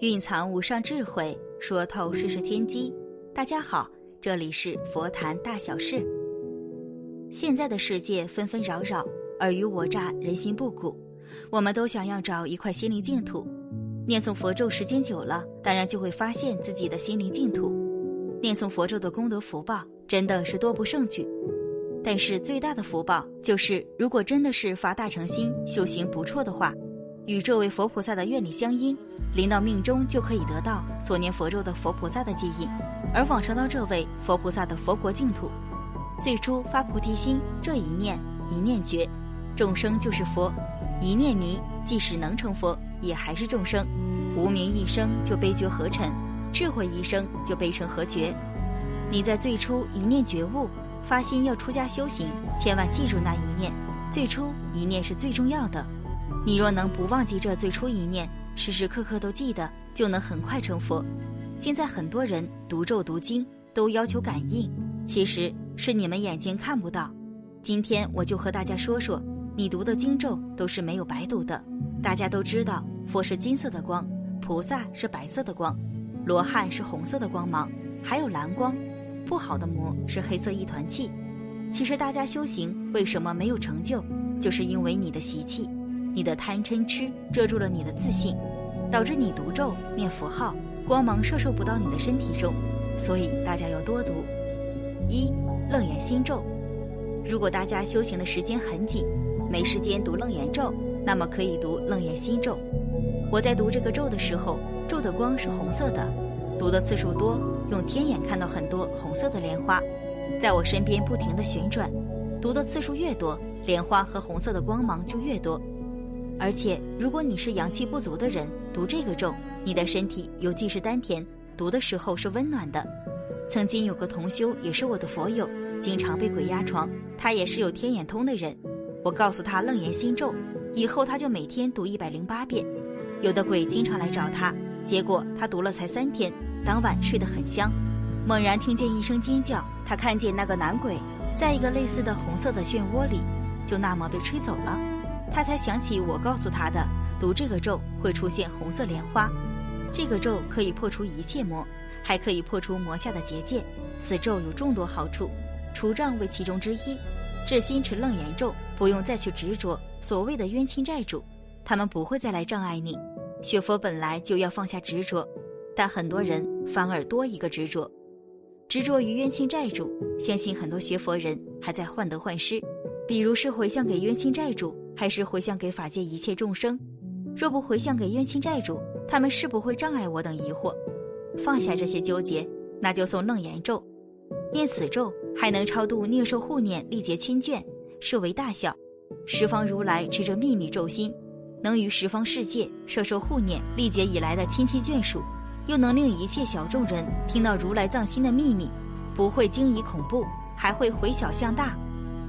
蕴藏无上智慧，说透世事天机。大家好，这里是佛谈大小事。现在的世界纷纷扰扰，尔虞我诈，人心不古。我们都想要找一块心灵净土。念诵佛咒时间久了，当然就会发现自己的心灵净土。念诵佛咒的功德福报真的是多不胜举。但是最大的福报就是，如果真的是发大乘心，修行不错的话。与这位佛菩萨的愿力相应，临到命中就可以得到所念佛咒的佛菩萨的接引，而往生到这位佛菩萨的佛国净土。最初发菩提心，这一念一念觉，众生就是佛；一念迷，即使能成佛，也还是众生。无名一生就悲觉何尘，智慧一生就悲成何觉。你在最初一念觉悟，发心要出家修行，千万记住那一念，最初一念是最重要的。你若能不忘记这最初一念，时时刻刻都记得，就能很快成佛。现在很多人读咒读经都要求感应，其实是你们眼睛看不到。今天我就和大家说说，你读的经咒都是没有白读的。大家都知道，佛是金色的光，菩萨是白色的光，罗汉是红色的光芒，还有蓝光。不好的魔是黑色一团气。其实大家修行为什么没有成就，就是因为你的习气。你的贪嗔痴遮住了你的自信，导致你读咒念符号，光芒摄受不到你的身体中，所以大家要多读。一楞严心咒，如果大家修行的时间很紧，没时间读楞严咒，那么可以读楞严心咒。我在读这个咒的时候，咒的光是红色的，读的次数多，用天眼看到很多红色的莲花，在我身边不停的旋转，读的次数越多，莲花和红色的光芒就越多。而且，如果你是阳气不足的人，读这个咒，你的身体尤其是丹田，读的时候是温暖的。曾经有个同修，也是我的佛友，经常被鬼压床，他也是有天眼通的人。我告诉他楞严心咒，以后他就每天读一百零八遍。有的鬼经常来找他，结果他读了才三天，当晚睡得很香。猛然听见一声尖叫，他看见那个男鬼在一个类似的红色的漩涡里，就那么被吹走了。他才想起我告诉他的，读这个咒会出现红色莲花。这个咒可以破除一切魔，还可以破除魔下的结界。此咒有众多好处，除障为其中之一。至心持楞严咒，不用再去执着所谓的冤亲债主，他们不会再来障碍你。学佛本来就要放下执着，但很多人反而多一个执着，执着于冤亲债主。相信很多学佛人还在患得患失，比如是回向给冤亲债主。还是回向给法界一切众生，若不回向给冤亲债主，他们是不会障碍我等疑惑。放下这些纠结，那就诵楞严咒，念此咒还能超度孽受护念历劫亲眷，设为大小。十方如来持着秘密咒心，能于十方世界摄受护念历劫以来的亲戚眷属，又能令一切小众人听到如来藏心的秘密，不会惊疑恐怖，还会回小向大。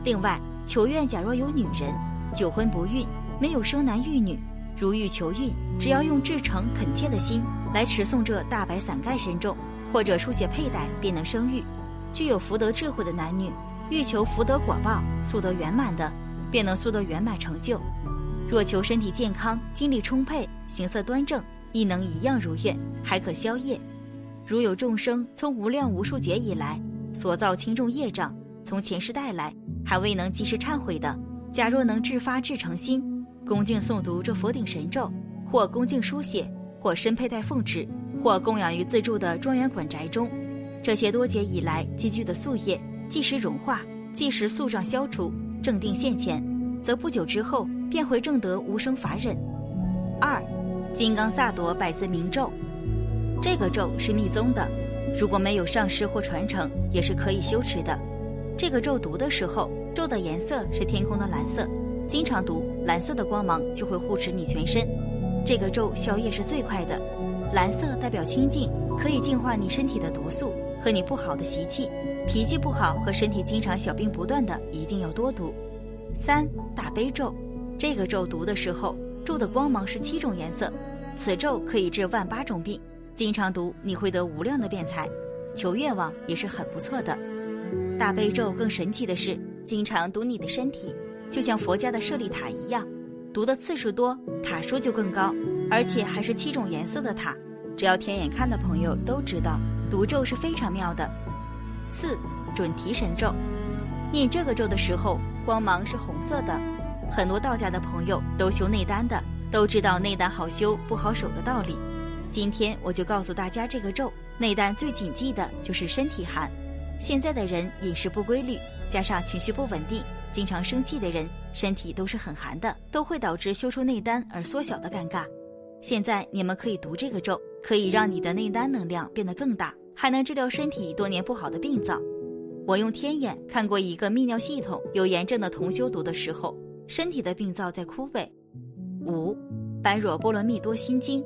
另外，求愿假若有女人。久婚不孕，没有生男育女，如欲求孕，只要用至诚恳切的心来持诵这大白伞盖神咒，或者书写佩戴，便能生育。具有福德智慧的男女，欲求福德果报速得圆满的，便能速得圆满成就。若求身体健康、精力充沛、形色端正，亦能一样如愿，还可消业。如有众生从无量无数劫以来所造轻重业障，从前世带来，还未能及时忏悔的。假若能自发至诚心，恭敬诵读这佛顶神咒，或恭敬书写，或身佩戴奉持，或供养于自住的庄园馆宅中，这些多劫以来积聚的宿业，即时融化，即时宿障消除，正定现前，则不久之后便会证得无生法忍。二，金刚萨埵百字明咒，这个咒是密宗的，如果没有上师或传承，也是可以修持的。这个咒读的时候。咒的颜色是天空的蓝色，经常读蓝色的光芒就会护持你全身。这个咒消业是最快的，蓝色代表清净，可以净化你身体的毒素和你不好的习气。脾气不好和身体经常小病不断的，一定要多读。三大悲咒，这个咒读的时候，咒的光芒是七种颜色，此咒可以治万八种病，经常读你会得无量的辩财，求愿望也是很不错的。大悲咒更神奇的是。经常读你的身体，就像佛家的舍利塔一样，读的次数多，塔数就更高，而且还是七种颜色的塔，只要天眼看的朋友都知道，读咒是非常妙的。四准提神咒，念这个咒的时候，光芒是红色的。很多道家的朋友都修内丹的，都知道内丹好修不好守的道理。今天我就告诉大家这个咒，内丹最谨记的就是身体寒。现在的人饮食不规律，加上情绪不稳定，经常生气的人，身体都是很寒的，都会导致修出内丹而缩小的尴尬。现在你们可以读这个咒，可以让你的内丹能量变得更大，还能治疗身体多年不好的病灶。我用天眼看过一个泌尿系统有炎症的同修读的时候，身体的病灶在枯萎。五，般若波罗蜜多心经。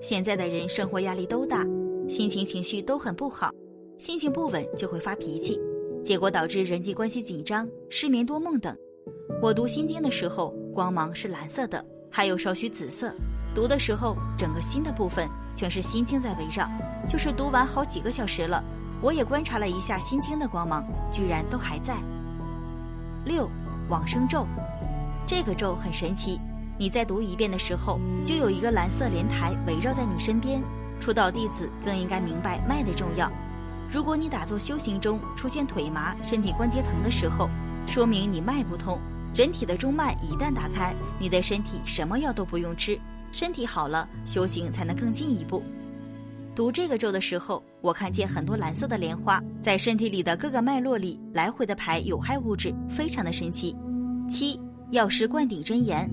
现在的人生活压力都大，心情情绪都很不好，心情不稳就会发脾气，结果导致人际关系紧张、失眠多梦等。我读心经的时候，光芒是蓝色的，还有少许紫色。读的时候，整个心的部分全是心经在围绕，就是读完好几个小时了，我也观察了一下心经的光芒，居然都还在。六往生咒，这个咒很神奇，你再读一遍的时候，就有一个蓝色莲台围绕在你身边。出道弟子更应该明白脉的重要。如果你打坐修行中出现腿麻、身体关节疼的时候，说明你脉不通。人体的中脉一旦打开，你的身体什么药都不用吃。身体好了，修行才能更进一步。读这个咒的时候，我看见很多蓝色的莲花在身体里的各个脉络里来回的排有害物质，非常的神奇。七药师灌顶真言，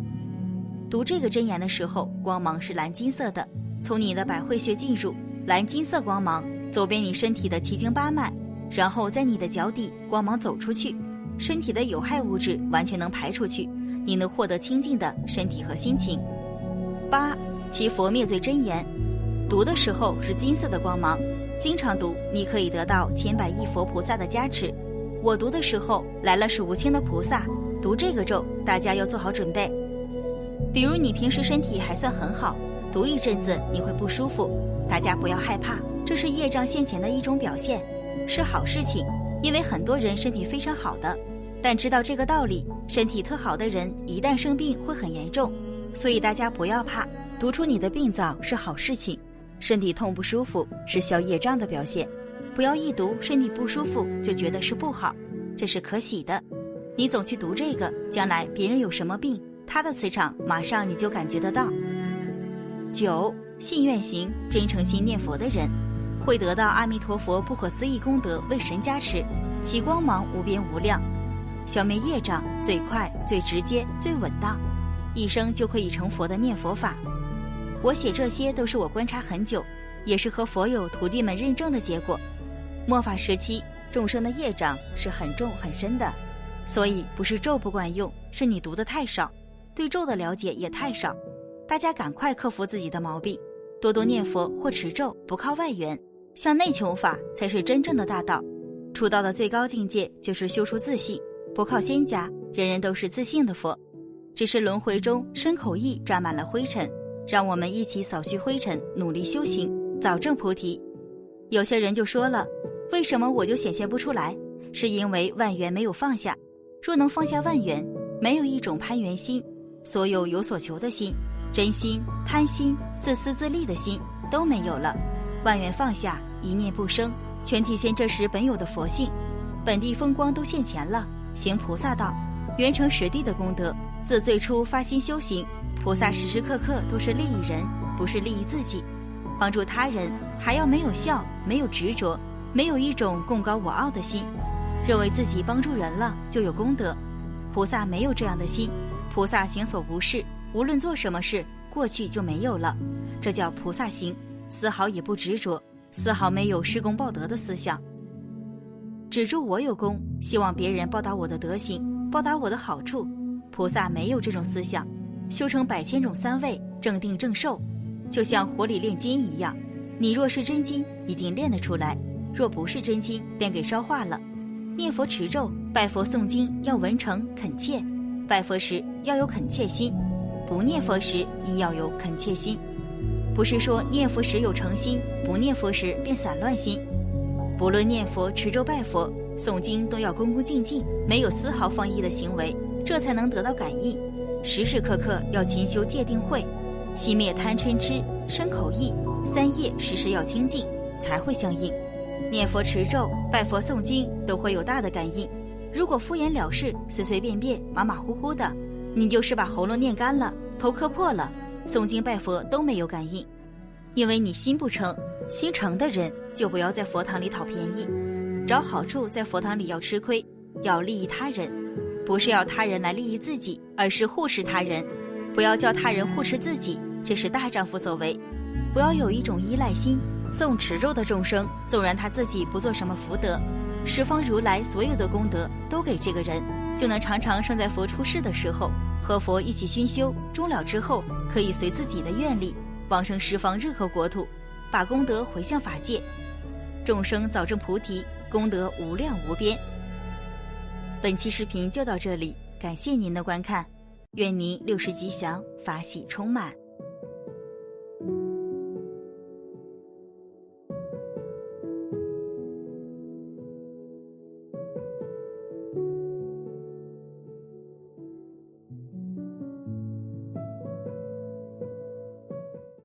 读这个真言的时候，光芒是蓝金色的，从你的百会穴进入，蓝金色光芒走遍你身体的七经八脉，然后在你的脚底光芒走出去，身体的有害物质完全能排出去，你能获得清净的身体和心情。八七佛灭罪真言，读的时候是金色的光芒，经常读你可以得到千百亿佛菩萨的加持。我读的时候来了数不清的菩萨，读这个咒大家要做好准备。比如你平时身体还算很好，读一阵子你会不舒服，大家不要害怕，这是业障现前的一种表现，是好事情。因为很多人身体非常好的，但知道这个道理，身体特好的人一旦生病会很严重。所以大家不要怕，读出你的病灶是好事情，身体痛不舒服是消业障的表现，不要一读身体不舒服就觉得是不好，这是可喜的。你总去读这个，将来别人有什么病，他的磁场马上你就感觉得到。九信愿行真诚心念佛的人，会得到阿弥陀佛不可思议功德为神加持，其光芒无边无量，消灭业障最快、最直接、最稳当。一生就可以成佛的念佛法，我写这些都是我观察很久，也是和佛友徒弟们认证的结果。末法时期众生的业障是很重很深的，所以不是咒不管用，是你读的太少，对咒的了解也太少。大家赶快克服自己的毛病，多多念佛或持咒，不靠外援，向内求法才是真正的大道。出道的最高境界就是修出自信，不靠仙家，人人都是自信的佛。只是轮回中身口意沾满了灰尘，让我们一起扫去灰尘，努力修行，早证菩提。有些人就说了，为什么我就显现不出来？是因为万缘没有放下。若能放下万缘，没有一种攀缘心，所有有所求的心、真心、贪心、自私自利的心都没有了。万缘放下，一念不生，全体现这时本有的佛性，本地风光都现前了，行菩萨道，圆成实地的功德。自最初发心修行，菩萨时时刻刻都是利益人，不是利益自己。帮助他人还要没有笑，没有执着，没有一种贡高我傲的心，认为自己帮助人了就有功德。菩萨没有这样的心，菩萨行所无事，无论做什么事，过去就没有了，这叫菩萨行，丝毫也不执着，丝毫没有施功报德的思想。只祝我有功，希望别人报答我的德行，报答我的好处。菩萨没有这种思想，修成百千种三味，正定正受，就像火里炼金一样。你若是真金，一定炼得出来；若不是真金，便给烧化了。念佛持咒、拜佛诵经要文诚恳切，拜佛时要有恳切心，不念佛时亦要有恳切心。不是说念佛时有诚心，不念佛时便散乱心。不论念佛、持咒、拜佛、诵经，都要恭恭敬敬，没有丝毫放逸的行为。这才能得到感应，时时刻刻要勤修戒定慧，熄灭贪嗔痴、生口意，三业时时要清净，才会相应。念佛持咒、拜佛诵经都会有大的感应。如果敷衍了事、随随便便、马马虎虎的，你就是把喉咙念干了、头磕破了，诵经拜佛都没有感应，因为你心不诚。心诚的人就不要在佛堂里讨便宜，找好处在佛堂里要吃亏，要利益他人，不是要他人来利益自己，而是护持他人。不要叫他人护持自己，这是大丈夫所为。不要有一种依赖心。送持咒的众生，纵然他自己不做什么福德，十方如来所有的功德都给这个人，就能常常生在佛出世的时候，和佛一起熏修，终了之后可以随自己的愿力往生十方任何国土，把功德回向法界，众生早证菩提，功德无量无边。本期视频就到这里，感谢您的观看。愿您六时吉祥，法喜充满。